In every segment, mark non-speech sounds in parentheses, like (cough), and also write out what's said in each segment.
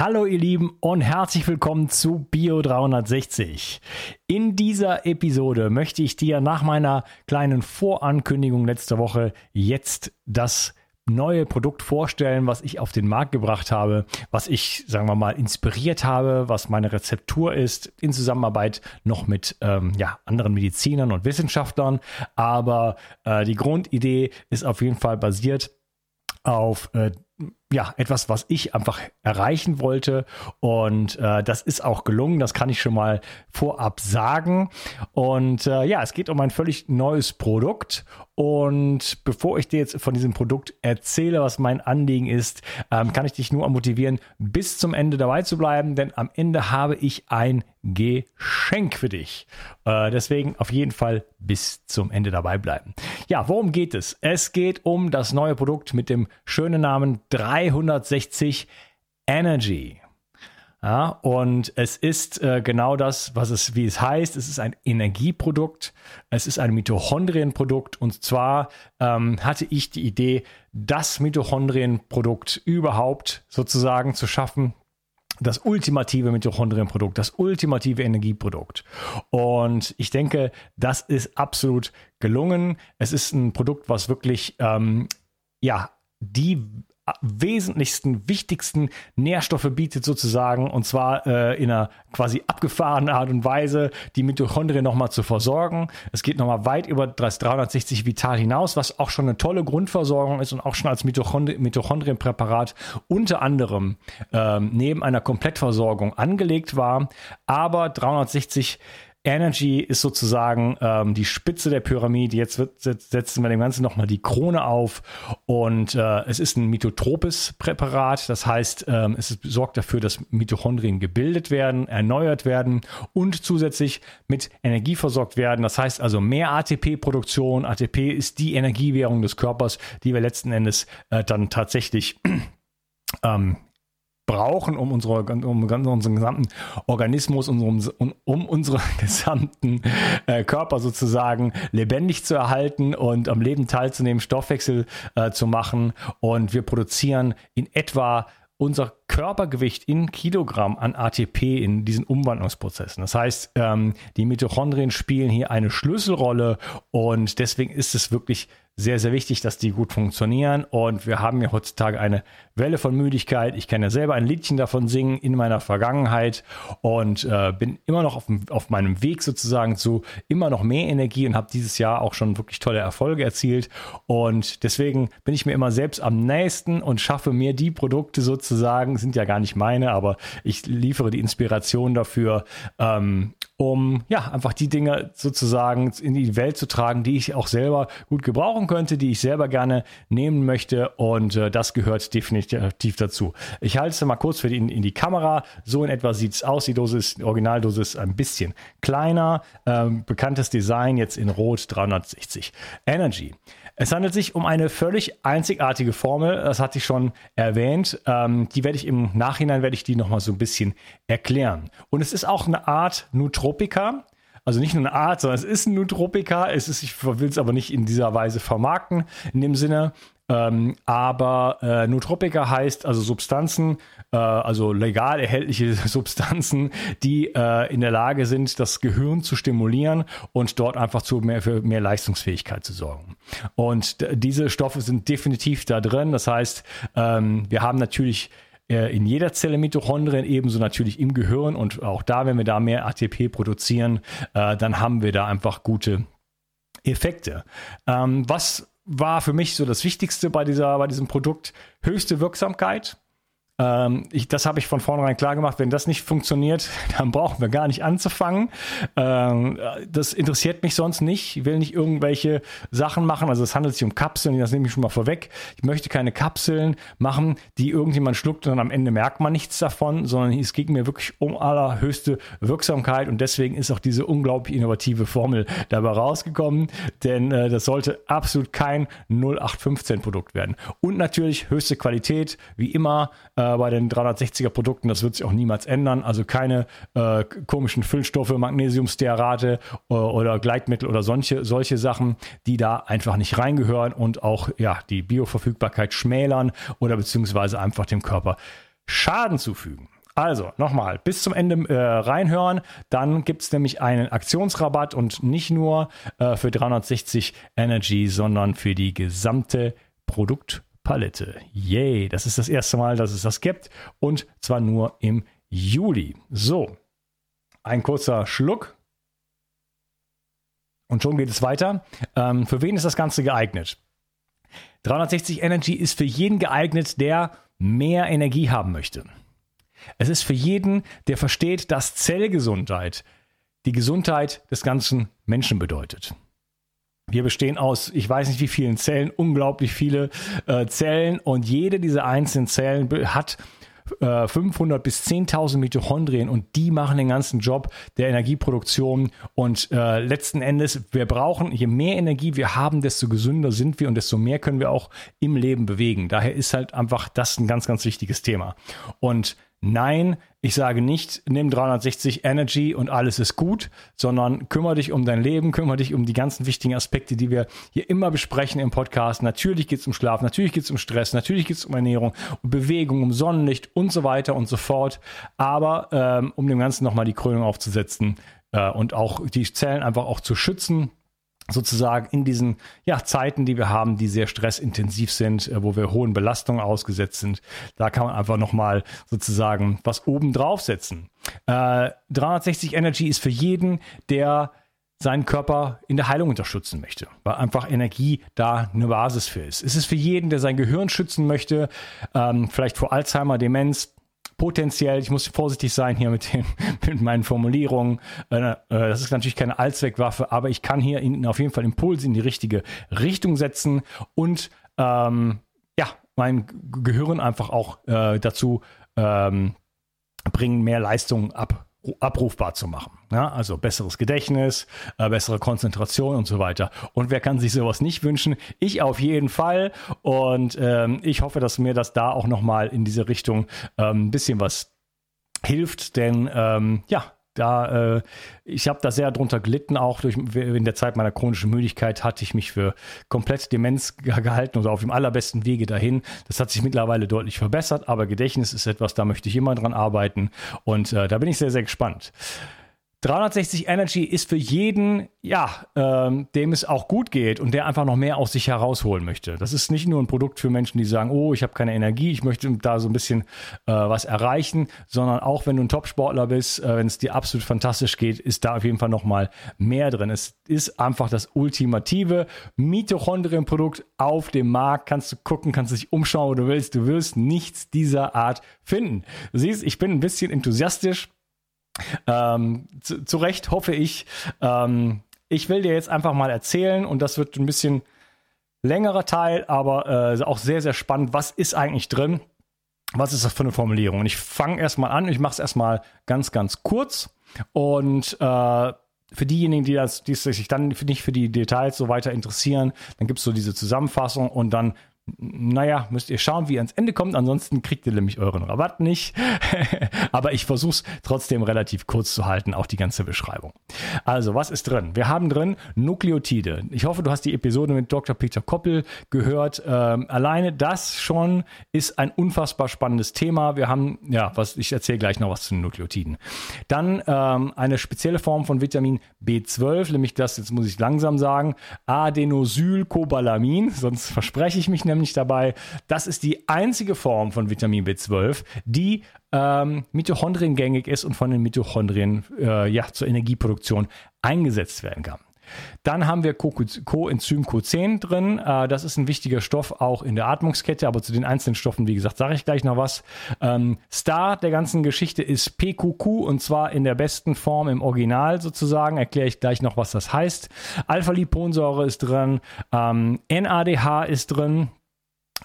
Hallo ihr Lieben und herzlich willkommen zu Bio 360. In dieser Episode möchte ich dir nach meiner kleinen Vorankündigung letzte Woche jetzt das neue Produkt vorstellen, was ich auf den Markt gebracht habe, was ich, sagen wir mal, inspiriert habe, was meine Rezeptur ist, in Zusammenarbeit noch mit ähm, ja, anderen Medizinern und Wissenschaftlern. Aber äh, die Grundidee ist auf jeden Fall basiert auf äh, ja, etwas, was ich einfach erreichen wollte. Und äh, das ist auch gelungen. Das kann ich schon mal vorab sagen. Und äh, ja, es geht um ein völlig neues Produkt. Und bevor ich dir jetzt von diesem Produkt erzähle, was mein Anliegen ist, ähm, kann ich dich nur motivieren, bis zum Ende dabei zu bleiben, denn am Ende habe ich ein Geschenk für dich. Äh, deswegen auf jeden Fall bis zum Ende dabei bleiben. Ja, worum geht es? Es geht um das neue Produkt mit dem schönen Namen 360 Energy. Ja, und es ist äh, genau das, was es, wie es heißt. Es ist ein Energieprodukt. Es ist ein Mitochondrienprodukt. Und zwar ähm, hatte ich die Idee, das Mitochondrienprodukt überhaupt sozusagen zu schaffen. Das ultimative Mitochondrienprodukt, das ultimative Energieprodukt. Und ich denke, das ist absolut gelungen. Es ist ein Produkt, was wirklich, ähm, ja, die wesentlichsten, wichtigsten Nährstoffe bietet sozusagen und zwar äh, in einer quasi abgefahrenen Art und Weise die Mitochondrien nochmal zu versorgen. Es geht nochmal weit über das 360 Vital hinaus, was auch schon eine tolle Grundversorgung ist und auch schon als Mitochondri Mitochondrienpräparat unter anderem ähm, neben einer Komplettversorgung angelegt war. Aber 360 Energy ist sozusagen ähm, die Spitze der Pyramide. Jetzt, wird, jetzt setzen wir dem Ganzen nochmal die Krone auf. Und äh, es ist ein mitotropes Präparat. Das heißt, ähm, es sorgt dafür, dass Mitochondrien gebildet werden, erneuert werden und zusätzlich mit Energie versorgt werden. Das heißt also mehr ATP-Produktion. ATP ist die Energiewährung des Körpers, die wir letzten Endes äh, dann tatsächlich ähm, brauchen, um, unsere, um unseren gesamten Organismus, um, um, unseren (laughs) gesamten äh, Körper sozusagen lebendig zu erhalten und am Leben teilzunehmen, Stoffwechsel äh, zu machen. Und wir produzieren in etwa unser Körpergewicht in Kilogramm an ATP in diesen Umwandlungsprozessen. Das heißt, ähm, die Mitochondrien spielen hier eine Schlüsselrolle und deswegen ist es wirklich sehr, sehr wichtig, dass die gut funktionieren. Und wir haben ja heutzutage eine Welle von Müdigkeit. Ich kann ja selber ein Liedchen davon singen in meiner Vergangenheit und äh, bin immer noch auf, auf meinem Weg sozusagen zu immer noch mehr Energie und habe dieses Jahr auch schon wirklich tolle Erfolge erzielt. Und deswegen bin ich mir immer selbst am nächsten und schaffe mir die Produkte sozusagen, sind ja gar nicht meine, aber ich liefere die Inspiration dafür, ähm, um ja einfach die Dinge sozusagen in die Welt zu tragen, die ich auch selber gut gebrauchen könnte, die ich selber gerne nehmen möchte und äh, das gehört definitiv dazu. Ich halte es mal kurz für die, in, in die Kamera. So in etwa sieht es aus. Die Dose ist, die Originaldose ist ein bisschen kleiner. Ähm, bekanntes Design jetzt in Rot 360. Energy. Es handelt sich um eine völlig einzigartige Formel, das hatte ich schon erwähnt. Ähm, die werde ich im Nachhinein, werde ich die nochmal so ein bisschen erklären. Und es ist auch eine Art Nootropica, also nicht nur eine Art, sondern es ist ein Nootropica. Es ist, ich will es aber nicht in dieser Weise vermarkten, in dem Sinne. Ähm, aber äh, Nootropica heißt also Substanzen, äh, also legal erhältliche (laughs) Substanzen, die äh, in der Lage sind, das Gehirn zu stimulieren und dort einfach zu mehr, für mehr Leistungsfähigkeit zu sorgen. Und diese Stoffe sind definitiv da drin. Das heißt, ähm, wir haben natürlich äh, in jeder Zelle Mitochondrien, ebenso natürlich im Gehirn und auch da, wenn wir da mehr ATP produzieren, äh, dann haben wir da einfach gute Effekte. Ähm, was war für mich so das Wichtigste bei, dieser, bei diesem Produkt. Höchste Wirksamkeit. Ähm, ich, das habe ich von vornherein klar gemacht. Wenn das nicht funktioniert, (laughs) dann brauchen wir gar nicht anzufangen. Ähm, das interessiert mich sonst nicht. Ich will nicht irgendwelche Sachen machen. Also es handelt sich um Kapseln, das nehme ich schon mal vorweg. Ich möchte keine Kapseln machen, die irgendjemand schluckt und am Ende merkt man nichts davon, sondern es geht mir wirklich um allerhöchste Wirksamkeit und deswegen ist auch diese unglaublich innovative Formel dabei rausgekommen, denn äh, das sollte absolut kein 0815 Produkt werden. Und natürlich höchste Qualität, wie immer. Äh, bei den 360er Produkten. Das wird sich auch niemals ändern. Also keine äh, komischen Füllstoffe, Magnesiumstearate äh, oder Gleitmittel oder solche, solche Sachen, die da einfach nicht reingehören und auch ja, die Bioverfügbarkeit schmälern oder beziehungsweise einfach dem Körper Schaden zufügen. Also nochmal, bis zum Ende äh, reinhören. Dann gibt es nämlich einen Aktionsrabatt und nicht nur äh, für 360 Energy, sondern für die gesamte Produktpalette. Yay, das ist das erste Mal, dass es das gibt und zwar nur im Juli. So, ein kurzer Schluck. Und schon geht es weiter. Ähm, für wen ist das Ganze geeignet? 360 Energy ist für jeden geeignet, der mehr Energie haben möchte. Es ist für jeden, der versteht, dass Zellgesundheit die Gesundheit des ganzen Menschen bedeutet. Wir bestehen aus, ich weiß nicht wie vielen Zellen, unglaublich viele äh, Zellen und jede dieser einzelnen Zellen hat 500 äh, bis 10.000 Mitochondrien und die machen den ganzen Job der Energieproduktion und äh, letzten Endes, wir brauchen, je mehr Energie wir haben, desto gesünder sind wir und desto mehr können wir auch im Leben bewegen. Daher ist halt einfach das ein ganz, ganz wichtiges Thema. Und Nein, ich sage nicht, nimm 360 Energy und alles ist gut, sondern kümmere dich um dein Leben, kümmere dich um die ganzen wichtigen Aspekte, die wir hier immer besprechen im Podcast. Natürlich geht es um Schlaf, natürlich geht es um Stress, natürlich geht es um Ernährung, um Bewegung, um Sonnenlicht und so weiter und so fort. Aber ähm, um dem Ganzen nochmal die Krönung aufzusetzen äh, und auch die Zellen einfach auch zu schützen, sozusagen in diesen ja, Zeiten, die wir haben, die sehr stressintensiv sind, äh, wo wir hohen Belastungen ausgesetzt sind, da kann man einfach nochmal sozusagen was oben draufsetzen. Äh, 360 Energy ist für jeden, der seinen Körper in der Heilung unterstützen möchte, weil einfach Energie da eine Basis für ist. Es ist für jeden, der sein Gehirn schützen möchte, ähm, vielleicht vor Alzheimer, Demenz, potenziell, ich muss vorsichtig sein hier mit, den, (laughs) mit meinen Formulierungen. Äh, äh, das ist natürlich keine Allzweckwaffe, aber ich kann hier Ihnen auf jeden Fall Impulse in die richtige Richtung setzen und ähm, ja, mein Gehirn einfach auch äh, dazu ähm, bringen, mehr Leistung ab abrufbar zu machen. Ja, also besseres Gedächtnis, äh, bessere Konzentration und so weiter. Und wer kann sich sowas nicht wünschen? Ich auf jeden Fall. Und ähm, ich hoffe, dass mir das da auch nochmal in diese Richtung ähm, ein bisschen was hilft. Denn ähm, ja, da, äh, ich habe da sehr drunter gelitten, auch durch, in der Zeit meiner chronischen Müdigkeit hatte ich mich für komplett Demenz gehalten oder auf dem allerbesten Wege dahin. Das hat sich mittlerweile deutlich verbessert, aber Gedächtnis ist etwas, da möchte ich immer dran arbeiten und äh, da bin ich sehr, sehr gespannt. 360 Energy ist für jeden, ja, ähm, dem es auch gut geht und der einfach noch mehr aus sich herausholen möchte. Das ist nicht nur ein Produkt für Menschen, die sagen, oh, ich habe keine Energie, ich möchte da so ein bisschen äh, was erreichen, sondern auch wenn du ein Topsportler bist, äh, wenn es dir absolut fantastisch geht, ist da auf jeden Fall noch mal mehr drin. Es ist einfach das ultimative Mitochondrienprodukt auf dem Markt. Kannst du gucken, kannst du dich umschauen, wo du willst. Du wirst nichts dieser Art finden. Du siehst, ich bin ein bisschen enthusiastisch ähm, zu, zu, Recht hoffe ich. Ähm, ich will dir jetzt einfach mal erzählen und das wird ein bisschen längerer Teil, aber äh, auch sehr, sehr spannend. Was ist eigentlich drin? Was ist das für eine Formulierung? Und ich fange erstmal an. Ich mache es erstmal ganz, ganz kurz. Und äh, für diejenigen, die, das, die sich dann nicht für die Details so weiter interessieren, dann gibt es so diese Zusammenfassung und dann naja, müsst ihr schauen, wie ihr ans Ende kommt. Ansonsten kriegt ihr nämlich euren Rabatt nicht. (laughs) Aber ich versuche es trotzdem relativ kurz zu halten, auch die ganze Beschreibung. Also, was ist drin? Wir haben drin Nukleotide. Ich hoffe, du hast die Episode mit Dr. Peter Koppel gehört. Ähm, alleine das schon ist ein unfassbar spannendes Thema. Wir haben, ja, was ich erzähle gleich noch was zu den Nukleotiden. Dann ähm, eine spezielle Form von Vitamin B12, nämlich das, jetzt muss ich langsam sagen, Adenosylcobalamin, (laughs) sonst verspreche ich mich nämlich nämlich dabei, das ist die einzige Form von Vitamin B12, die ähm, mitochondriengängig ist und von den Mitochondrien äh, ja, zur Energieproduktion eingesetzt werden kann. Dann haben wir Coenzym Q10 drin. Äh, das ist ein wichtiger Stoff auch in der Atmungskette, aber zu den einzelnen Stoffen, wie gesagt, sage ich gleich noch was. Ähm, Star der ganzen Geschichte ist PQQ und zwar in der besten Form im Original sozusagen. Erkläre ich gleich noch, was das heißt. Alpha-Liponsäure ist drin. Ähm, NADH ist drin.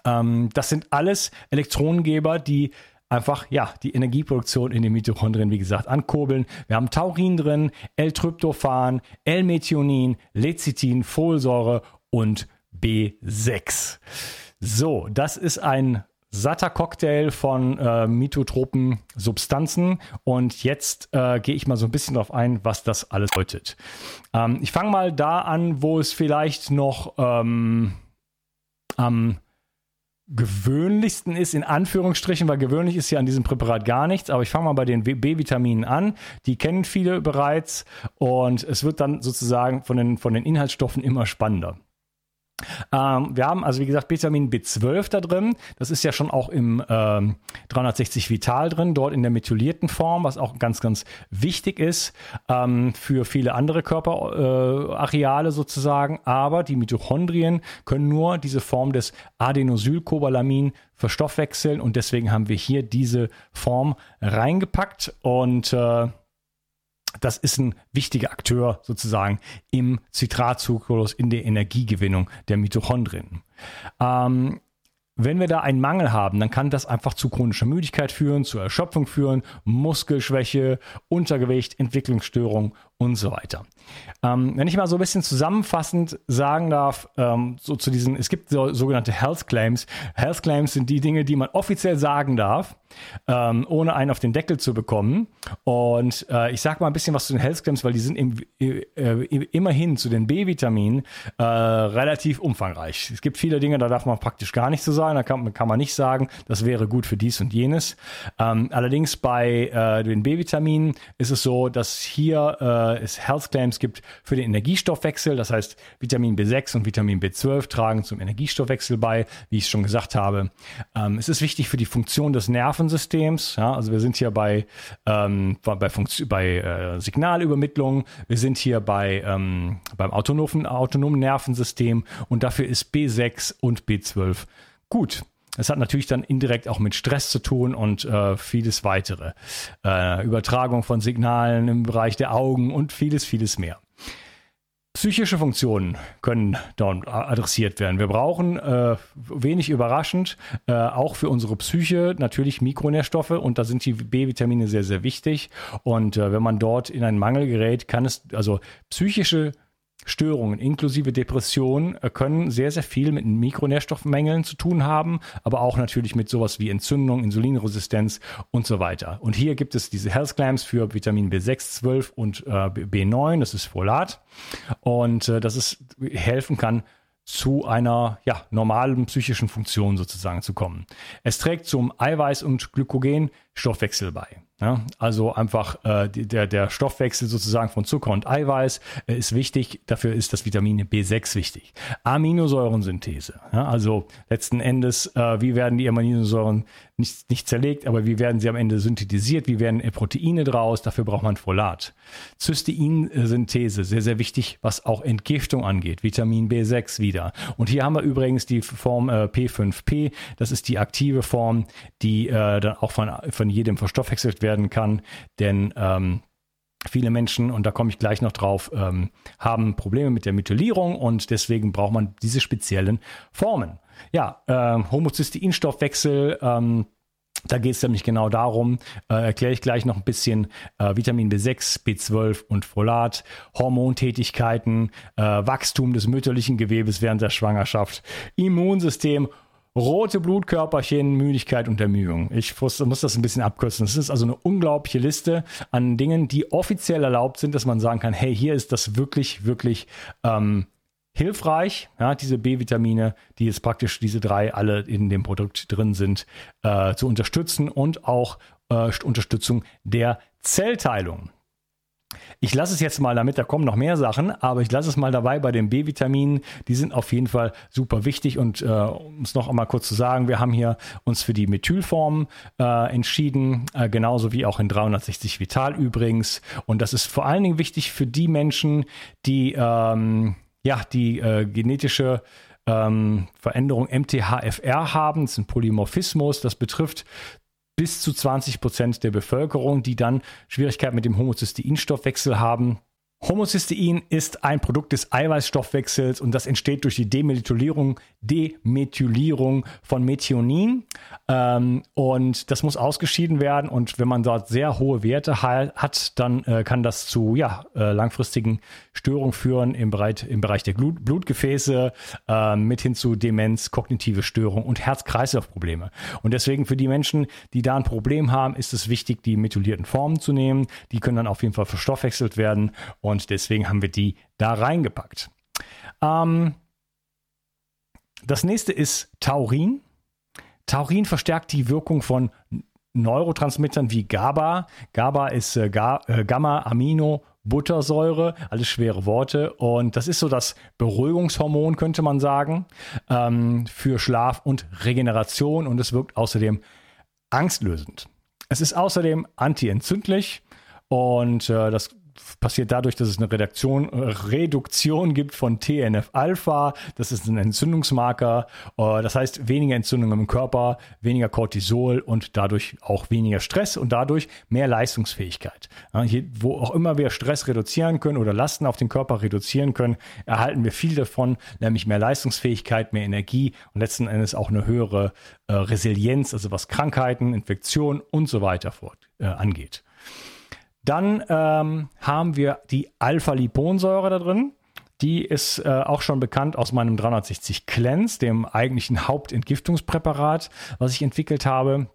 Ähm, das sind alles Elektronengeber, die einfach ja die Energieproduktion in den Mitochondrien, wie gesagt, ankurbeln. Wir haben Taurin drin, L-Tryptophan, L-Methionin, Lecithin, Folsäure und B6. So, das ist ein satter Cocktail von äh, mitotropen Substanzen und jetzt äh, gehe ich mal so ein bisschen darauf ein, was das alles bedeutet. Ähm, ich fange mal da an, wo es vielleicht noch ähm, am gewöhnlichsten ist, in Anführungsstrichen, weil gewöhnlich ist ja an diesem Präparat gar nichts, aber ich fange mal bei den B-Vitaminen an. Die kennen viele bereits und es wird dann sozusagen von den, von den Inhaltsstoffen immer spannender. Ähm, wir haben also, wie gesagt, Vitamin B12 da drin. Das ist ja schon auch im ähm, 360 Vital drin, dort in der methylierten Form, was auch ganz, ganz wichtig ist ähm, für viele andere Körperareale äh, sozusagen. Aber die Mitochondrien können nur diese Form des Adenosylcobalamin verstoffwechseln und deswegen haben wir hier diese Form reingepackt und äh, das ist ein wichtiger Akteur sozusagen im Zitratzyklus, in der Energiegewinnung der Mitochondrien. Ähm, wenn wir da einen Mangel haben, dann kann das einfach zu chronischer Müdigkeit führen, zu Erschöpfung führen, Muskelschwäche, Untergewicht, Entwicklungsstörung und so weiter. Ähm, wenn ich mal so ein bisschen zusammenfassend sagen darf, ähm, so zu diesen, es gibt so, sogenannte Health Claims. Health Claims sind die Dinge, die man offiziell sagen darf, ähm, ohne einen auf den Deckel zu bekommen. Und äh, ich sage mal ein bisschen was zu den Health Claims, weil die sind im, äh, immerhin zu den B-Vitaminen äh, relativ umfangreich. Es gibt viele Dinge, da darf man praktisch gar nicht so sagen, da kann, kann man nicht sagen, das wäre gut für dies und jenes. Ähm, allerdings bei äh, den B-Vitaminen ist es so, dass hier äh, es Health Claims gibt für den Energiestoffwechsel. Das heißt, Vitamin B6 und Vitamin B12 tragen zum Energiestoffwechsel bei, wie ich schon gesagt habe. Ähm, es ist wichtig für die Funktion des Nervensystems. Ja, also wir sind hier bei, ähm, bei, bei äh, Signalübermittlung, wir sind hier bei, ähm, beim autonomen, autonomen Nervensystem und dafür ist B6 und B12 gut. Es hat natürlich dann indirekt auch mit Stress zu tun und äh, vieles weitere. Äh, Übertragung von Signalen im Bereich der Augen und vieles, vieles mehr. Psychische Funktionen können dort adressiert werden. Wir brauchen äh, wenig überraschend äh, auch für unsere Psyche natürlich Mikronährstoffe und da sind die B-Vitamine sehr, sehr wichtig. Und äh, wenn man dort in einen Mangel gerät, kann es also psychische Störungen inklusive Depression äh, können sehr, sehr viel mit Mikronährstoffmängeln zu tun haben, aber auch natürlich mit sowas wie Entzündung, Insulinresistenz und so weiter. Und hier gibt es diese Health Claims für Vitamin B6, 12 und äh, B9, das ist Folat. Und äh, dass es helfen kann, zu einer ja, normalen psychischen Funktion sozusagen zu kommen. Es trägt zum Eiweiß- und Glykogenstoffwechsel bei. Ja, also einfach äh, der, der Stoffwechsel sozusagen von Zucker und Eiweiß äh, ist wichtig. Dafür ist das Vitamin B6 wichtig. Aminosäurensynthese. Ja, also letzten Endes, äh, wie werden die Aminosäuren nicht, nicht zerlegt, aber wie werden sie am Ende synthetisiert? Wie werden Proteine draus? Dafür braucht man Folat. Cysteinsynthese, sehr, sehr wichtig, was auch Entgiftung angeht. Vitamin B6 wieder. Und hier haben wir übrigens die Form äh, P5P. Das ist die aktive Form, die äh, dann auch von, von jedem verstoffwechselt werden kann, denn ähm, Viele Menschen, und da komme ich gleich noch drauf, ähm, haben Probleme mit der Methylierung und deswegen braucht man diese speziellen Formen. Ja, äh, Homozysteinstoffwechsel, ähm, da geht es nämlich genau darum, äh, erkläre ich gleich noch ein bisschen äh, Vitamin B6, B12 und Folat, Hormontätigkeiten, äh, Wachstum des mütterlichen Gewebes während der Schwangerschaft, Immunsystem rote Blutkörperchen, Müdigkeit und Ermüdung. Ich muss, muss, das ein bisschen abkürzen. Das ist also eine unglaubliche Liste an Dingen, die offiziell erlaubt sind, dass man sagen kann, hey, hier ist das wirklich, wirklich ähm, hilfreich, ja, diese B-Vitamine, die jetzt praktisch diese drei alle in dem Produkt drin sind, äh, zu unterstützen und auch äh, Unterstützung der Zellteilung. Ich lasse es jetzt mal damit, da kommen noch mehr Sachen, aber ich lasse es mal dabei bei den B-Vitaminen. Die sind auf jeden Fall super wichtig und äh, um es noch einmal kurz zu sagen, wir haben hier uns für die Methylform äh, entschieden, äh, genauso wie auch in 360 Vital übrigens. Und das ist vor allen Dingen wichtig für die Menschen, die ähm, ja die äh, genetische ähm, Veränderung MTHFR haben, das ist ein Polymorphismus, das betrifft bis zu 20 Prozent der Bevölkerung, die dann Schwierigkeiten mit dem Homozysteinstoffwechsel haben. Homocystein ist ein Produkt des Eiweißstoffwechsels und das entsteht durch die Demethylierung, Demethylierung von Methionin. Ähm, und das muss ausgeschieden werden. Und wenn man dort sehr hohe Werte hat, dann äh, kann das zu ja, äh, langfristigen Störungen führen im Bereich, im Bereich der Blut, Blutgefäße, äh, mit hin zu Demenz, kognitive Störungen und Herz-Kreislauf-Probleme. Und deswegen für die Menschen, die da ein Problem haben, ist es wichtig, die methylierten Formen zu nehmen. Die können dann auf jeden Fall verstoffwechselt werden. Und deswegen haben wir die da reingepackt. Ähm, das nächste ist Taurin. Taurin verstärkt die Wirkung von Neurotransmittern wie GABA. GABA ist äh, Ga äh, Gamma-Amino. Buttersäure, alles schwere Worte. Und das ist so das Beruhigungshormon, könnte man sagen, ähm, für Schlaf und Regeneration. Und es wirkt außerdem angstlösend. Es ist außerdem antientzündlich und äh, das passiert dadurch, dass es eine Redaktion, äh, Reduktion gibt von TNF-Alpha. Das ist ein Entzündungsmarker. Äh, das heißt, weniger Entzündungen im Körper, weniger Cortisol und dadurch auch weniger Stress und dadurch mehr Leistungsfähigkeit. Wo auch immer wir Stress reduzieren können oder Lasten auf den Körper reduzieren können, erhalten wir viel davon, nämlich mehr Leistungsfähigkeit, mehr Energie und letzten Endes auch eine höhere äh, Resilienz, also was Krankheiten, Infektionen und so weiter fort, angeht. Dann ähm, haben wir die Alpha-Liponsäure da drin. Die ist äh, auch schon bekannt aus meinem 360 Cleanse, dem eigentlichen Hauptentgiftungspräparat, was ich entwickelt habe.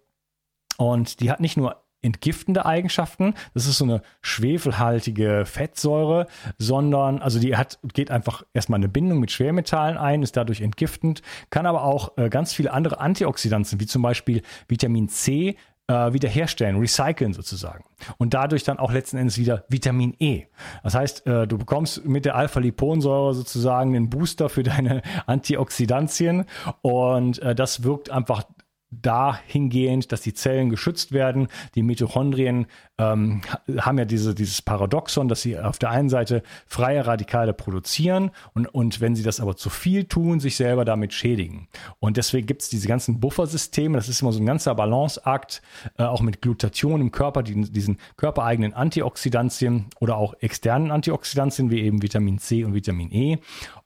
Und die hat nicht nur entgiftende Eigenschaften. Das ist so eine schwefelhaltige Fettsäure, sondern, also die hat, geht einfach erstmal eine Bindung mit Schwermetallen ein, ist dadurch entgiftend, kann aber auch äh, ganz viele andere Antioxidantien, wie zum Beispiel Vitamin C, äh, wiederherstellen, recyceln sozusagen. Und dadurch dann auch letzten Endes wieder Vitamin E. Das heißt, äh, du bekommst mit der Alpha-Liponsäure sozusagen einen Booster für deine (laughs) Antioxidantien und äh, das wirkt einfach dahingehend, dass die Zellen geschützt werden. Die Mitochondrien ähm, haben ja diese, dieses Paradoxon, dass sie auf der einen Seite freie Radikale produzieren und, und wenn sie das aber zu viel tun, sich selber damit schädigen. Und deswegen gibt es diese ganzen Buffersysteme. Das ist immer so ein ganzer Balanceakt, äh, auch mit Glutathion im Körper, die, diesen körpereigenen Antioxidantien oder auch externen Antioxidantien wie eben Vitamin C und Vitamin E.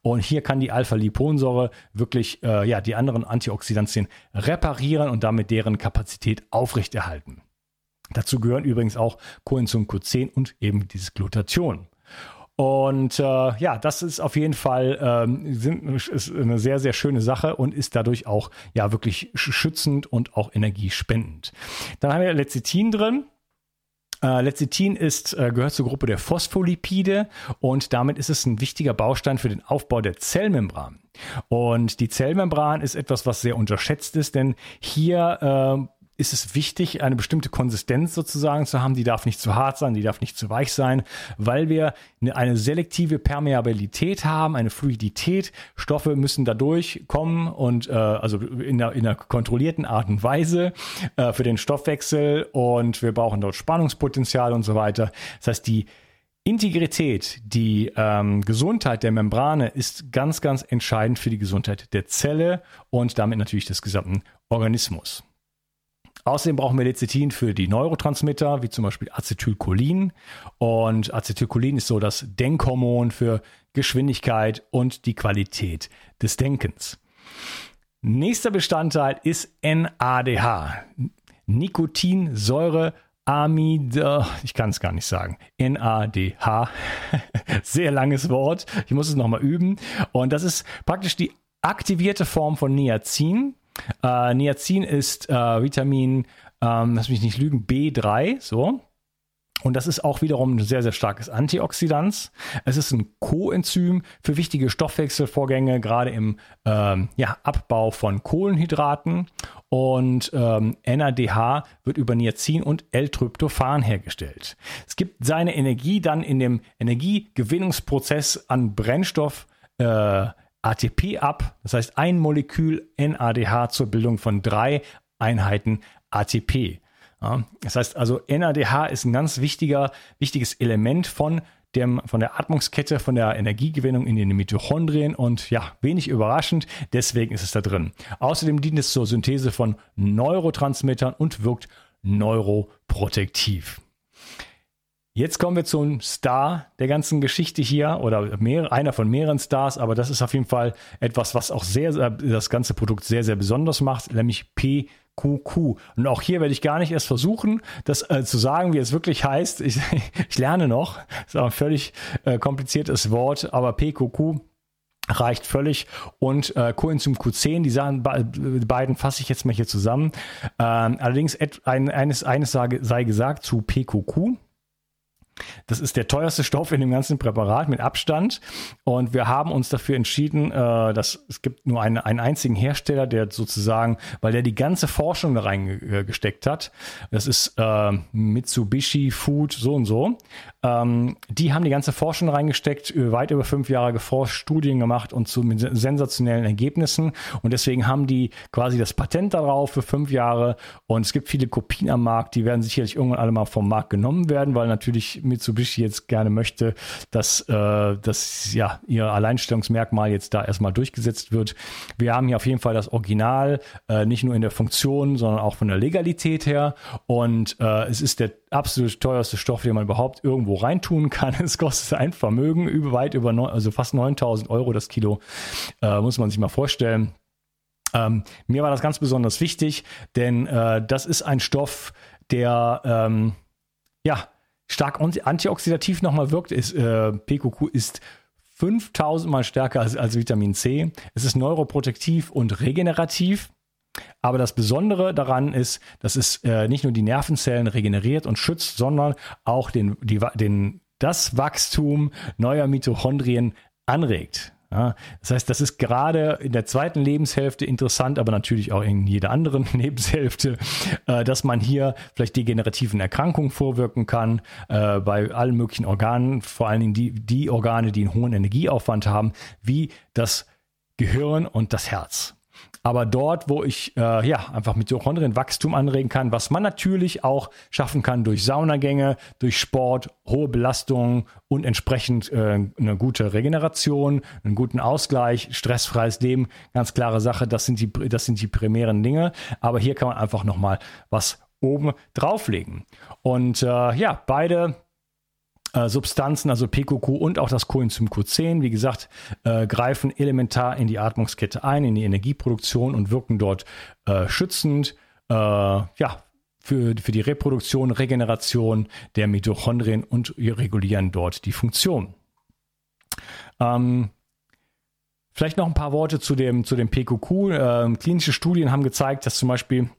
Und hier kann die Alpha-Liponsäure wirklich äh, ja, die anderen Antioxidantien reparieren und damit deren Kapazität aufrechterhalten. Dazu gehören übrigens auch Coenzym Q10 und eben dieses Glutathion. Und äh, ja, das ist auf jeden Fall ähm, sind, ist eine sehr, sehr schöne Sache und ist dadurch auch ja wirklich schützend und auch energiespendend. Dann haben wir Lecithin drin. Äh, Lecithin ist, äh, gehört zur Gruppe der Phospholipide und damit ist es ein wichtiger Baustein für den Aufbau der Zellmembran. Und die Zellmembran ist etwas, was sehr unterschätzt ist, denn hier äh, ist es wichtig, eine bestimmte Konsistenz sozusagen zu haben. Die darf nicht zu hart sein, die darf nicht zu weich sein, weil wir eine selektive Permeabilität haben, eine Fluidität. Stoffe müssen da durchkommen und äh, also in einer, in einer kontrollierten Art und Weise äh, für den Stoffwechsel und wir brauchen dort Spannungspotenzial und so weiter. Das heißt, die Integrität, die ähm, Gesundheit der Membrane ist ganz, ganz entscheidend für die Gesundheit der Zelle und damit natürlich des gesamten Organismus. Außerdem brauchen wir Lecithin für die Neurotransmitter, wie zum Beispiel Acetylcholin. Und Acetylcholin ist so das Denkhormon für Geschwindigkeit und die Qualität des Denkens. Nächster Bestandteil ist NADH. Nikotinsäure Amide, ich kann es gar nicht sagen. NADH. (laughs) Sehr langes Wort. Ich muss es nochmal üben. Und das ist praktisch die aktivierte Form von Niacin. Äh, Niacin ist äh, Vitamin, ähm, lass mich nicht lügen, B3, so. Und das ist auch wiederum ein sehr, sehr starkes Antioxidant. Es ist ein Coenzym für wichtige Stoffwechselvorgänge, gerade im ähm, ja, Abbau von Kohlenhydraten. Und ähm, NADH wird über Niacin und L-Tryptophan hergestellt. Es gibt seine Energie dann in dem Energiegewinnungsprozess an Brennstoff äh, ATP ab. Das heißt, ein Molekül NADH zur Bildung von drei Einheiten ATP. Ja, das heißt also, NADH ist ein ganz wichtiger, wichtiges Element von dem, von der Atmungskette, von der Energiegewinnung in den Mitochondrien und ja, wenig überraschend, deswegen ist es da drin. Außerdem dient es zur Synthese von Neurotransmittern und wirkt neuroprotektiv. Jetzt kommen wir zum Star der ganzen Geschichte hier oder mehr, einer von mehreren Stars, aber das ist auf jeden Fall etwas, was auch sehr, sehr das ganze Produkt sehr, sehr besonders macht, nämlich PQQ. Und auch hier werde ich gar nicht erst versuchen, das äh, zu sagen, wie es wirklich heißt. Ich, (laughs) ich lerne noch. Ist auch ein völlig äh, kompliziertes Wort, aber PQQ reicht völlig. Und äh, Coenzym Q10, die Sachen, beiden fasse ich jetzt mal hier zusammen. Ähm, allerdings ein, eines, eines sei gesagt zu PQQ. Das ist der teuerste Stoff in dem ganzen Präparat mit Abstand. Und wir haben uns dafür entschieden, äh, dass es gibt nur einen, einen einzigen Hersteller, der sozusagen, weil der die ganze Forschung da reingesteckt hat. Das ist äh, Mitsubishi Food so und so. Ähm, die haben die ganze Forschung reingesteckt, weit über fünf Jahre geforscht, Studien gemacht und zu sensationellen Ergebnissen. Und deswegen haben die quasi das Patent darauf für fünf Jahre. Und es gibt viele Kopien am Markt, die werden sicherlich irgendwann alle mal vom Markt genommen werden, weil natürlich Mitsubishi jetzt gerne möchte, dass, äh, dass ja, ihr Alleinstellungsmerkmal jetzt da erstmal durchgesetzt wird. Wir haben hier auf jeden Fall das Original, äh, nicht nur in der Funktion, sondern auch von der Legalität her. Und äh, es ist der absolut teuerste Stoff, den man überhaupt irgendwo reintun kann. (laughs) Es kostet ein Vermögen, über, weit über, neun, also fast 9000 Euro das Kilo, äh, muss man sich mal vorstellen. Ähm, mir war das ganz besonders wichtig, denn äh, das ist ein Stoff, der ähm, ja stark antioxidativ nochmal wirkt. Ist, äh, PQQ ist 5000 mal stärker als, als Vitamin C. Es ist neuroprotektiv und regenerativ. Aber das Besondere daran ist, dass es äh, nicht nur die Nervenzellen regeneriert und schützt, sondern auch den, die, den, das Wachstum neuer Mitochondrien anregt. Ja, das heißt, das ist gerade in der zweiten Lebenshälfte interessant, aber natürlich auch in jeder anderen (laughs) Lebenshälfte, äh, dass man hier vielleicht degenerativen Erkrankungen vorwirken kann, äh, bei allen möglichen Organen, vor allen Dingen die, die Organe, die einen hohen Energieaufwand haben, wie das Gehirn und das Herz aber dort, wo ich äh, ja einfach Mitochondrien Wachstum anregen kann, was man natürlich auch schaffen kann durch Saunagänge, durch Sport, hohe Belastungen und entsprechend äh, eine gute Regeneration, einen guten Ausgleich, stressfreies Leben, ganz klare Sache, das sind die das sind die primären Dinge, aber hier kann man einfach noch mal was oben drauflegen. Und äh, ja, beide äh, Substanzen, also PQQ und auch das Coenzym Q10, wie gesagt, äh, greifen elementar in die Atmungskette ein, in die Energieproduktion und wirken dort äh, schützend, äh, ja, für, für die Reproduktion, Regeneration der Mitochondrien und regulieren dort die Funktion. Ähm, Vielleicht noch ein paar Worte zu dem, zu dem PQQ. Ähm, klinische Studien haben gezeigt, dass zum Beispiel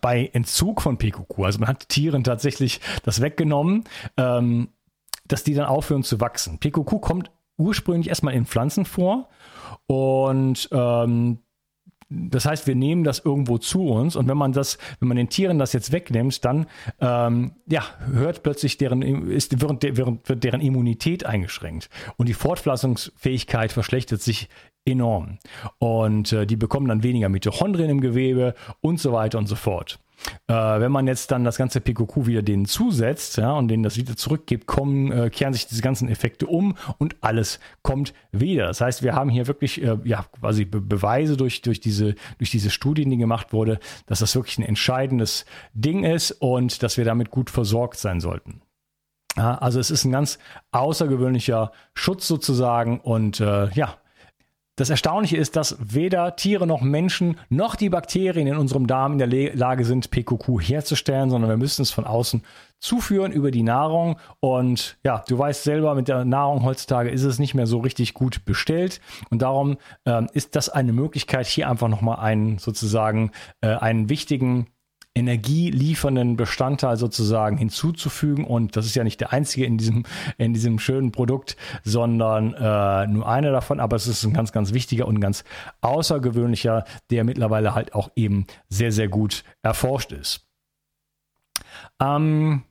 bei Entzug von PQQ, also man hat Tieren tatsächlich das weggenommen, ähm, dass die dann aufhören zu wachsen. PQQ kommt ursprünglich erstmal in Pflanzen vor und ähm, das heißt, wir nehmen das irgendwo zu uns und wenn man das, wenn man den Tieren das jetzt wegnimmt, dann ähm, ja, hört plötzlich deren ist wird, wird deren Immunität eingeschränkt und die Fortpflanzungsfähigkeit verschlechtert sich enorm und äh, die bekommen dann weniger Mitochondrien im Gewebe und so weiter und so fort. Äh, wenn man jetzt dann das ganze PQQ wieder denen zusetzt ja, und denen das wieder zurückgibt, kommen, äh, kehren sich diese ganzen Effekte um und alles kommt wieder. Das heißt, wir haben hier wirklich äh, ja, quasi Be Beweise durch, durch, diese, durch diese Studien, die gemacht wurde, dass das wirklich ein entscheidendes Ding ist und dass wir damit gut versorgt sein sollten. Ja, also es ist ein ganz außergewöhnlicher Schutz sozusagen und äh, ja, das Erstaunliche ist, dass weder Tiere noch Menschen noch die Bakterien in unserem Darm in der Lage sind, PQQ herzustellen, sondern wir müssen es von außen zuführen über die Nahrung. Und ja, du weißt selber, mit der Nahrung heutzutage ist es nicht mehr so richtig gut bestellt. Und darum ähm, ist das eine Möglichkeit, hier einfach nochmal einen sozusagen äh, einen wichtigen energieliefernden Bestandteil sozusagen hinzuzufügen. Und das ist ja nicht der einzige in diesem, in diesem schönen Produkt, sondern äh, nur einer davon. Aber es ist ein ganz, ganz wichtiger und ganz außergewöhnlicher, der mittlerweile halt auch eben sehr, sehr gut erforscht ist. Ähm,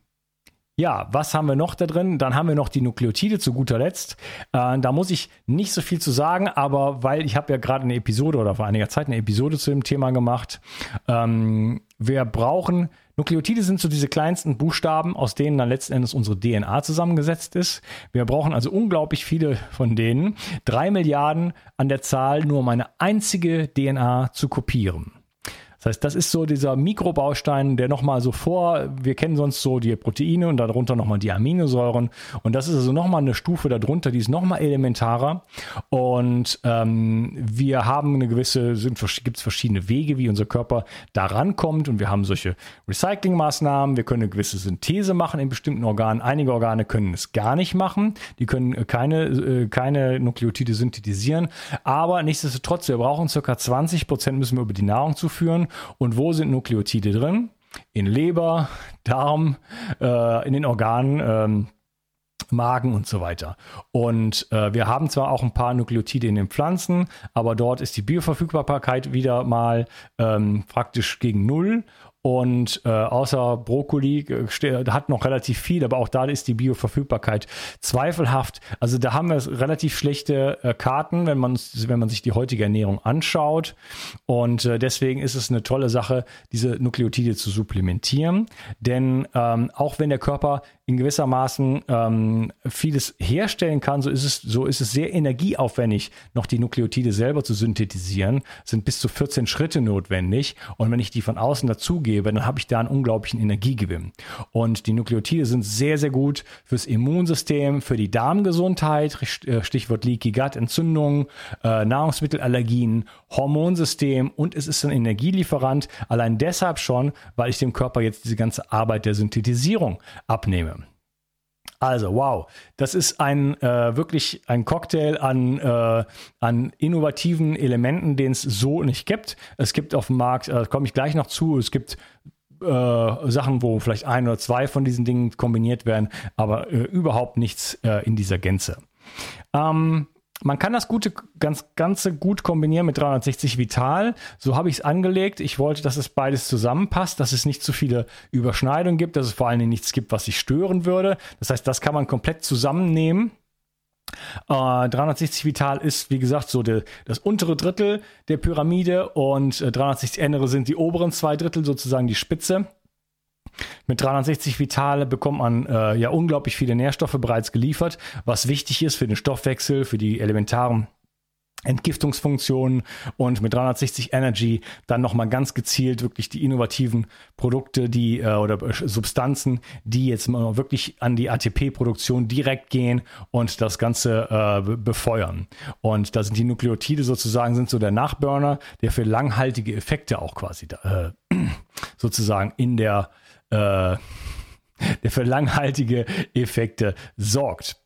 ja, was haben wir noch da drin? Dann haben wir noch die Nukleotide zu guter Letzt. Äh, da muss ich nicht so viel zu sagen, aber weil ich habe ja gerade eine Episode oder vor einiger Zeit eine Episode zu dem Thema gemacht. Ähm, wir brauchen Nukleotide sind so diese kleinsten Buchstaben, aus denen dann letzten Endes unsere DNA zusammengesetzt ist. Wir brauchen also unglaublich viele von denen. Drei Milliarden an der Zahl, nur um eine einzige DNA zu kopieren. Das heißt, das ist so dieser Mikrobaustein, der nochmal so vor, wir kennen sonst so die Proteine und darunter nochmal die Aminosäuren. Und das ist also nochmal eine Stufe darunter, die ist nochmal elementarer. Und ähm, wir haben eine gewisse, gibt es verschiedene Wege, wie unser Körper da rankommt. Und wir haben solche Recyclingmaßnahmen. Wir können eine gewisse Synthese machen in bestimmten Organen. Einige Organe können es gar nicht machen. Die können keine, äh, keine Nukleotide synthetisieren. Aber nichtsdestotrotz, wir brauchen circa 20 Prozent müssen wir über die Nahrung zuführen. Und wo sind Nukleotide drin? In Leber, Darm, äh, in den Organen. Ähm, Magen und so weiter. Und äh, wir haben zwar auch ein paar Nukleotide in den Pflanzen, aber dort ist die Bioverfügbarkeit wieder mal ähm, praktisch gegen Null. Und äh, außer Brokkoli äh, hat noch relativ viel, aber auch da ist die Bioverfügbarkeit zweifelhaft. Also da haben wir relativ schlechte äh, Karten, wenn man, wenn man sich die heutige Ernährung anschaut. Und äh, deswegen ist es eine tolle Sache, diese Nukleotide zu supplementieren. Denn ähm, auch wenn der Körper in gewisser Maßen ähm, vieles herstellen kann, so ist es, so ist es sehr energieaufwendig, noch die Nukleotide selber zu synthetisieren. Es sind bis zu 14 Schritte notwendig. Und wenn ich die von außen dazugebe, dann habe ich da einen unglaublichen Energiegewinn. Und die Nukleotide sind sehr, sehr gut fürs Immunsystem, für die Darmgesundheit, Stichwort Leaky Gut, Entzündungen, Nahrungsmittelallergien, Hormonsystem und es ist ein Energielieferant. Allein deshalb schon, weil ich dem Körper jetzt diese ganze Arbeit der Synthetisierung abnehme. Also, wow, das ist ein äh, wirklich ein Cocktail an, äh, an innovativen Elementen, den es so nicht gibt. Es gibt auf dem Markt, äh, komme ich gleich noch zu, es gibt äh, Sachen, wo vielleicht ein oder zwei von diesen Dingen kombiniert werden, aber äh, überhaupt nichts äh, in dieser Gänze. Ähm, man kann das gute, ganz, Ganze gut kombinieren mit 360 Vital. So habe ich es angelegt. Ich wollte, dass es beides zusammenpasst, dass es nicht zu viele Überschneidungen gibt, dass es vor allen Dingen nichts gibt, was sich stören würde. Das heißt, das kann man komplett zusammennehmen. Uh, 360 Vital ist, wie gesagt, so de, das untere Drittel der Pyramide und äh, 360 Innere sind die oberen zwei Drittel, sozusagen die Spitze. Mit 360 Vitale bekommt man äh, ja unglaublich viele Nährstoffe bereits geliefert, was wichtig ist für den Stoffwechsel, für die elementaren Entgiftungsfunktionen und mit 360 Energy dann nochmal ganz gezielt wirklich die innovativen Produkte, die äh, oder äh, Substanzen, die jetzt mal wirklich an die ATP-Produktion direkt gehen und das Ganze äh, befeuern. Und da sind die Nukleotide sozusagen sind so der Nachburner, der für langhaltige Effekte auch quasi da, äh, (clears throat) sozusagen in der äh, (laughs) der für langhaltige Effekte sorgt.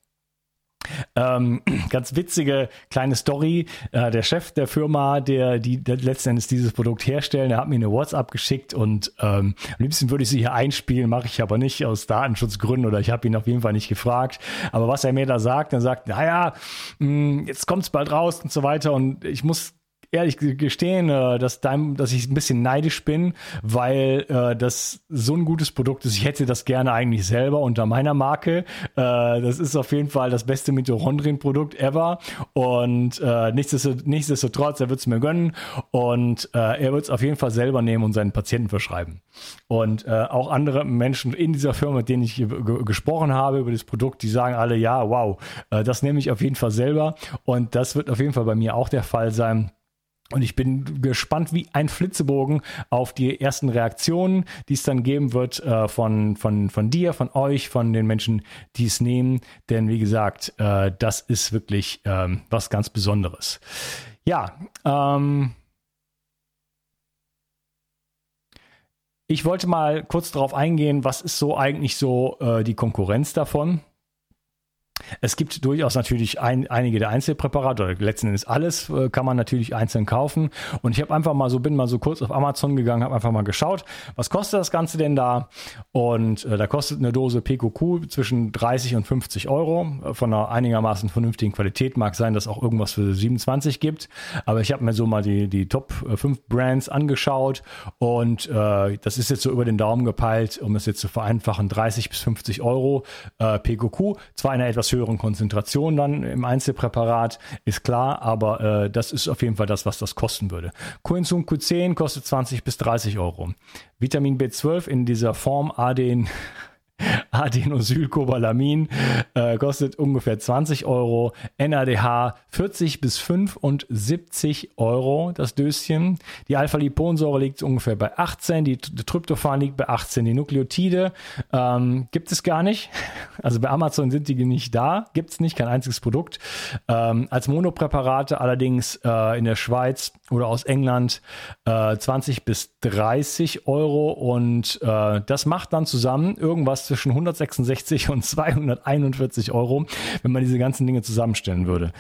Ähm, (clears throat) ganz witzige kleine Story. Äh, der Chef der Firma, der, die der letzten Endes dieses Produkt herstellen, der hat mir eine WhatsApp geschickt und ähm, am liebsten würde ich sie hier einspielen, mache ich aber nicht aus Datenschutzgründen oder ich habe ihn auf jeden Fall nicht gefragt. Aber was er mir da sagt, er sagt, naja, mh, hm, jetzt kommt es bald raus und so weiter und ich muss ehrlich gestehen, äh, dass, dein, dass ich ein bisschen neidisch bin, weil äh, das so ein gutes Produkt ist. Ich hätte das gerne eigentlich selber unter meiner Marke. Äh, das ist auf jeden Fall das beste Mitochondrien-Produkt ever. Und äh, nichtsdestotrotz, nichtsdestotrotz, er wird es mir gönnen und äh, er wird es auf jeden Fall selber nehmen und seinen Patienten verschreiben. Und äh, auch andere Menschen in dieser Firma, mit denen ich gesprochen habe über das Produkt, die sagen alle, ja, wow, äh, das nehme ich auf jeden Fall selber. Und das wird auf jeden Fall bei mir auch der Fall sein. Und ich bin gespannt wie ein Flitzebogen auf die ersten Reaktionen, die es dann geben wird äh, von, von, von dir, von euch, von den Menschen, die es nehmen. Denn wie gesagt, äh, das ist wirklich ähm, was ganz Besonderes. Ja, ähm, ich wollte mal kurz darauf eingehen, was ist so eigentlich so äh, die Konkurrenz davon? Es gibt durchaus natürlich ein, einige der Einzelpräparate oder letzten Endes alles äh, kann man natürlich einzeln kaufen. Und ich habe einfach mal so, bin mal so kurz auf Amazon gegangen, habe einfach mal geschaut, was kostet das Ganze denn da? Und äh, da kostet eine Dose PQQ zwischen 30 und 50 Euro. Von einer einigermaßen vernünftigen Qualität mag sein, dass auch irgendwas für 27 gibt. Aber ich habe mir so mal die, die Top 5 äh, Brands angeschaut und äh, das ist jetzt so über den Daumen gepeilt, um es jetzt zu vereinfachen, 30 bis 50 Euro äh, PQQ. Zwar in einer etwas höheren Konzentration dann im Einzelpräparat, ist klar, aber äh, das ist auf jeden Fall das, was das kosten würde. Coenzym Q10 kostet 20 bis 30 Euro. Vitamin B12 in dieser Form Aden (laughs) Adenosylcobalamin äh, kostet ungefähr 20 Euro. NADH 40 bis 75 Euro das Döschen. Die Alpha-Liponsäure liegt ungefähr bei 18. Die, Tryptophan liegt bei 18. Die Nukleotide ähm, gibt es gar nicht. (laughs) Also bei Amazon sind die nicht da. Gibt es nicht, kein einziges Produkt. Ähm, als Monopräparate allerdings äh, in der Schweiz oder aus England äh, 20 bis 30 Euro. Und äh, das macht dann zusammen irgendwas zwischen 166 und 241 Euro, wenn man diese ganzen Dinge zusammenstellen würde.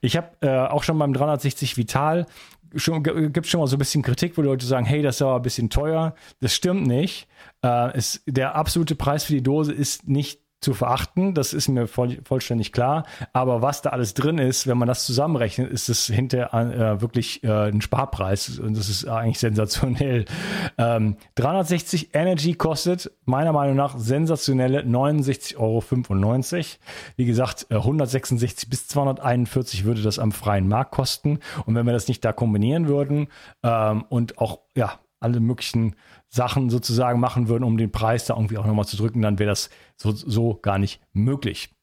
Ich habe äh, auch schon beim 360 Vital schon, gibt schon mal so ein bisschen Kritik, wo die Leute sagen, hey, das ist aber ein bisschen teuer. Das stimmt nicht. Äh, es, der absolute Preis für die Dose ist nicht zu verachten, das ist mir voll, vollständig klar. Aber was da alles drin ist, wenn man das zusammenrechnet, ist es hinterher äh, wirklich äh, ein Sparpreis und das ist eigentlich sensationell. (laughs) Ähm, 360 Energy kostet meiner Meinung nach sensationelle 69,95 Euro. Wie gesagt, 166 äh, bis 241 würde das am freien Markt kosten. Und wenn wir das nicht da kombinieren würden ähm, und auch ja alle möglichen Sachen sozusagen machen würden, um den Preis da irgendwie auch nochmal zu drücken, dann wäre das so, so gar nicht möglich.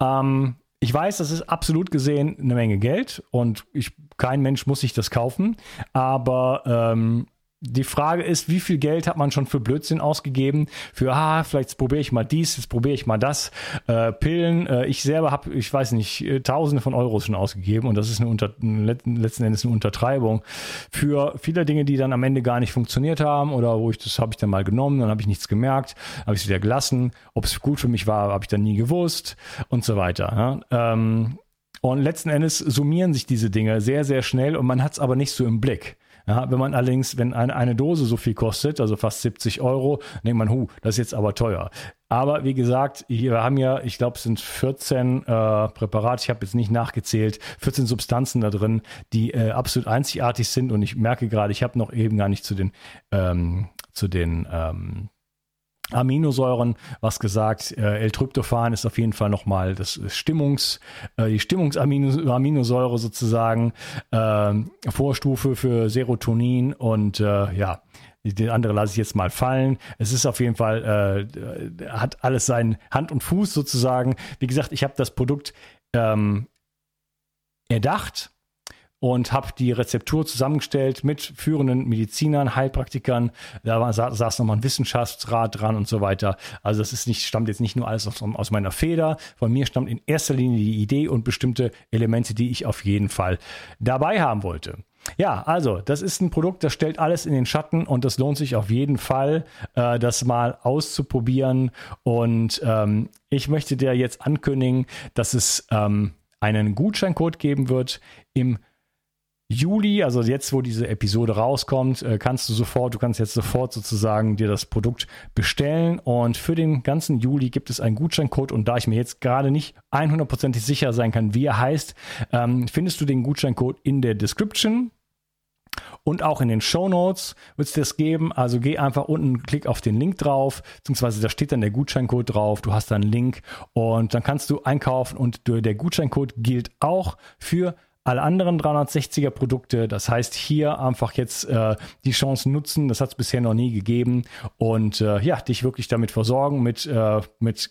Ähm, ich weiß, das ist absolut gesehen eine Menge Geld und ich, kein Mensch muss sich das kaufen, aber ähm, die Frage ist, wie viel Geld hat man schon für Blödsinn ausgegeben? Für, ah, vielleicht probiere ich mal dies, jetzt probiere ich mal das. Äh, Pillen, äh, ich selber habe, ich weiß nicht, äh, Tausende von Euros schon ausgegeben und das ist eine Unter letzten Endes eine Untertreibung für viele Dinge, die dann am Ende gar nicht funktioniert haben oder wo ich das habe ich dann mal genommen, dann habe ich nichts gemerkt, habe ich es wieder gelassen. Ob es gut für mich war, habe ich dann nie gewusst und so weiter. Ja? Ähm, und letzten Endes summieren sich diese Dinge sehr, sehr schnell und man hat es aber nicht so im Blick. Ja, wenn man allerdings, wenn eine, eine Dose so viel kostet, also fast 70 Euro, denkt man, hu, das ist jetzt aber teuer. Aber wie gesagt, wir haben ja, ich glaube, es sind 14 äh, Präparate, ich habe jetzt nicht nachgezählt, 14 Substanzen da drin, die äh, absolut einzigartig sind. Und ich merke gerade, ich habe noch eben gar nicht zu den, ähm, zu den ähm, Aminosäuren was gesagt. Äh, L-Tryptophan ist auf jeden Fall nochmal das Stimmungs, äh, die Stimmungsaminosäure sozusagen, äh, Vorstufe für Serotonin und äh, ja, die andere lasse ich jetzt mal fallen. Es ist auf jeden Fall, äh, hat alles seinen Hand und Fuß sozusagen. Wie gesagt, ich habe das Produkt ähm, erdacht und habe die Rezeptur zusammengestellt mit führenden Medizinern, Heilpraktikern. Da war, saß nochmal ein Wissenschaftsrat dran und so weiter. Also das ist nicht, stammt jetzt nicht nur alles aus, aus meiner Feder. Von mir stammt in erster Linie die Idee und bestimmte Elemente, die ich auf jeden Fall dabei haben wollte. Ja, also das ist ein Produkt, das stellt alles in den Schatten und das lohnt sich auf jeden Fall, äh, das mal auszuprobieren. Und ähm, ich möchte dir jetzt ankündigen, dass es ähm, einen Gutscheincode geben wird im Juli, also jetzt, wo diese Episode rauskommt, äh, kannst du sofort, du kannst jetzt sofort sozusagen dir das Produkt bestellen und für den ganzen Juli gibt es einen Gutscheincode und da ich mir jetzt gerade nicht 100% sicher sein kann, wie er heißt, ähm, findest du den Gutscheincode in der Description und auch in den Show Notes wird es das geben. Also geh einfach unten, klick auf den Link drauf, beziehungsweise da steht dann der Gutscheincode drauf. Du hast dann einen Link und dann kannst du einkaufen und der Gutscheincode gilt auch für alle anderen 360er Produkte. Das heißt, hier einfach jetzt äh, die Chance nutzen. Das hat es bisher noch nie gegeben. Und äh, ja, dich wirklich damit versorgen mit, äh, mit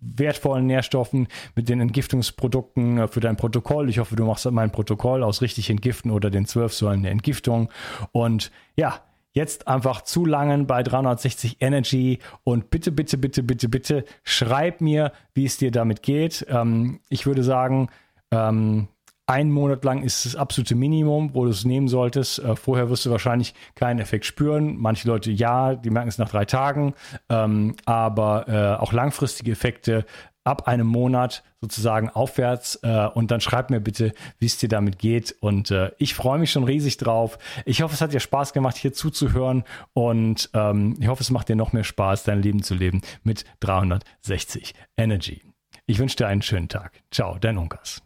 wertvollen Nährstoffen, mit den Entgiftungsprodukten äh, für dein Protokoll. Ich hoffe, du machst mein Protokoll aus richtig entgiften oder den zwölf Säulen der Entgiftung. Und ja, jetzt einfach zu langen bei 360 Energy und bitte, bitte, bitte, bitte, bitte schreib mir, wie es dir damit geht. Ähm, ich würde sagen, ähm, ein Monat lang ist das absolute Minimum, wo du es nehmen solltest. Äh, vorher wirst du wahrscheinlich keinen Effekt spüren. Manche Leute ja, die merken es nach drei Tagen. Ähm, aber äh, auch langfristige Effekte ab einem Monat sozusagen aufwärts. Äh, und dann schreib mir bitte, wie es dir damit geht. Und äh, ich freue mich schon riesig drauf. Ich hoffe, es hat dir Spaß gemacht, hier zuzuhören. Und ähm, ich hoffe, es macht dir noch mehr Spaß, dein Leben zu leben mit 360 Energy. Ich wünsche dir einen schönen Tag. Ciao, dein Unkas.